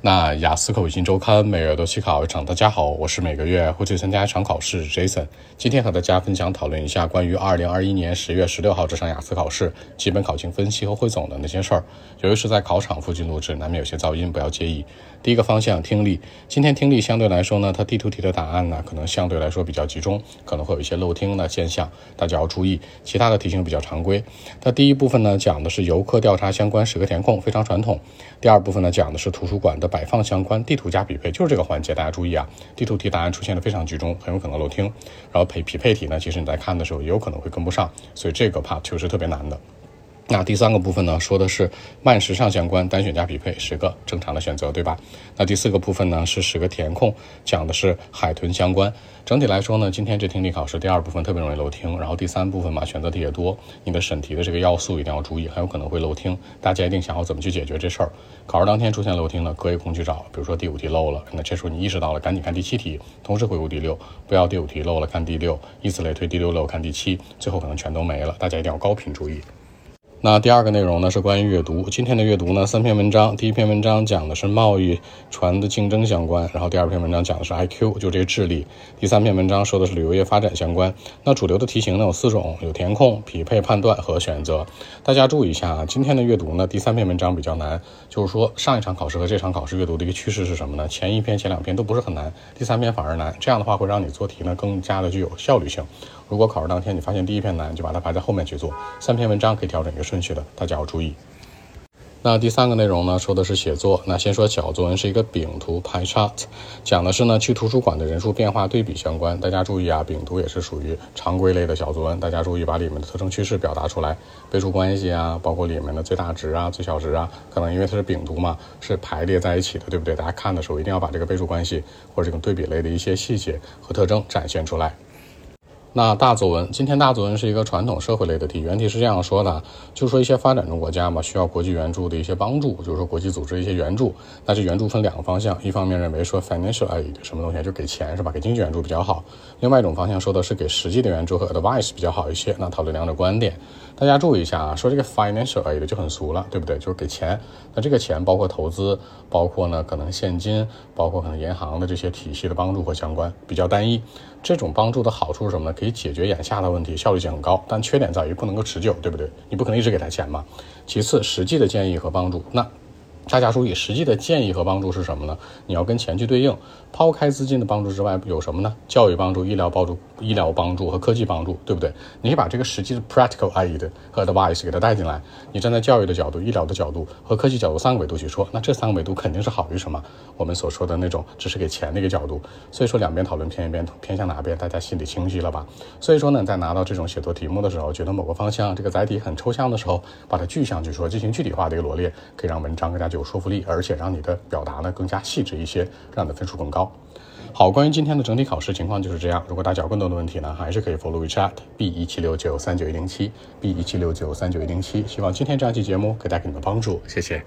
那雅思口语新周刊每月都期考一场，大家好，我是每个月会去参加一场考试 Jason。今天和大家分享讨论一下关于二零二一年十月十六号这场雅思考试基本考情分析和汇总的那些事儿。由于是在考场附近录制，难免有些噪音，不要介意。第一个方向听力，今天听力相对来说呢，它地图题的答案呢可能相对来说比较集中，可能会有一些漏听的现象，大家要注意。其他的题型比较常规。它第一部分呢讲的是游客调查相关十个填空，非常传统。第二部分呢讲的是图书馆的摆放相关地图加匹配，就是这个环节，大家注意啊！地图题答案出现的非常集中，很有可能漏听。然后匹匹配题呢，其实你在看的时候也有可能会跟不上，所以这个 part 就是特别难的。那第三个部分呢，说的是慢时尚相关单选加匹配十个正常的选择，对吧？那第四个部分呢是十个填空，讲的是海豚相关。整体来说呢，今天这听力考试第二部分特别容易漏听，然后第三部分嘛选择题也多，你的审题的这个要素一定要注意，很有可能会漏听。大家一定想好怎么去解决这事儿。考试当天出现漏听了，隔一空去找，比如说第五题漏了，那这时候你意识到了，赶紧看第七题，同时回顾第六，不要第五题漏了看第六，以此类推，第六漏看第七，最后可能全都没了。大家一定要高频注意。那第二个内容呢是关于阅读。今天的阅读呢三篇文章，第一篇文章讲的是贸易船的竞争相关，然后第二篇文章讲的是 IQ，就这些智力。第三篇文章说的是旅游业发展相关。那主流的题型呢有四种，有填空、匹配、判断和选择。大家注意一下啊，今天的阅读呢第三篇文章比较难，就是说上一场考试和这场考试阅读的一个趋势是什么呢？前一篇、前两篇都不是很难，第三篇反而难。这样的话会让你做题呢更加的具有效率性。如果考试当天你发现第一篇难，就把它排在后面去做。三篇文章可以调整一个顺序的，大家要注意。那第三个内容呢，说的是写作。那先说小作文是一个饼图 （pie chart），讲的是呢去图书馆的人数变化对比相关。大家注意啊，饼图也是属于常规类的小作文，大家注意把里面的特征趋势表达出来，倍数关系啊，包括里面的最大值啊、最小值啊，可能因为它是饼图嘛，是排列在一起的，对不对？大家看的时候一定要把这个倍数关系或者这种对比类的一些细节和特征展现出来。那大作文，今天大作文是一个传统社会类的题，原题是这样说的，就是说一些发展中国家嘛，需要国际援助的一些帮助，就是说国际组织一些援助。那这援助分两个方向，一方面认为说 financial aid 什么东西，就给钱是吧？给经济援助比较好。另外一种方向说的是给实际的援助和 advice 比较好一些。那讨论两种观点，大家注意一下啊，说这个 financial aid 就很俗了，对不对？就是给钱。那这个钱包括投资，包括呢可能现金，包括可能银行的这些体系的帮助和相关，比较单一。这种帮助的好处是什么呢？可以解决眼下的问题，效率性很高，但缺点在于不能够持久，对不对？你不可能一直给他钱嘛。其次，实际的建议和帮助，那。大家注意，实际的建议和帮助是什么呢？你要跟钱去对应。抛开资金的帮助之外，有什么呢？教育帮助、医疗帮助、医疗帮助和科技帮助，对不对？你把这个实际的 practical aid 和 advice 给它带进来。你站在教育的角度、医疗的角度和科技角度三个维度去说，那这三个维度肯定是好于什么？我们所说的那种只是给钱的一个角度。所以说两边讨论偏一边，偏向哪边，大家心里清晰了吧？所以说呢，在拿到这种写作题目的时候，觉得某个方向这个载体很抽象的时候，把它具象去说，进行具体化的一个罗列，可以让文章更加具有说服力。而且让你的表达呢更加细致一些，让你的分数更高。好，关于今天的整体考试情况就是这样。如果大家有更多的问题呢，还是可以 follow WeChat B 一七六九三九一零七 B 一七六九三九一零七。希望今天这样期节目可以带给你们帮助，谢谢。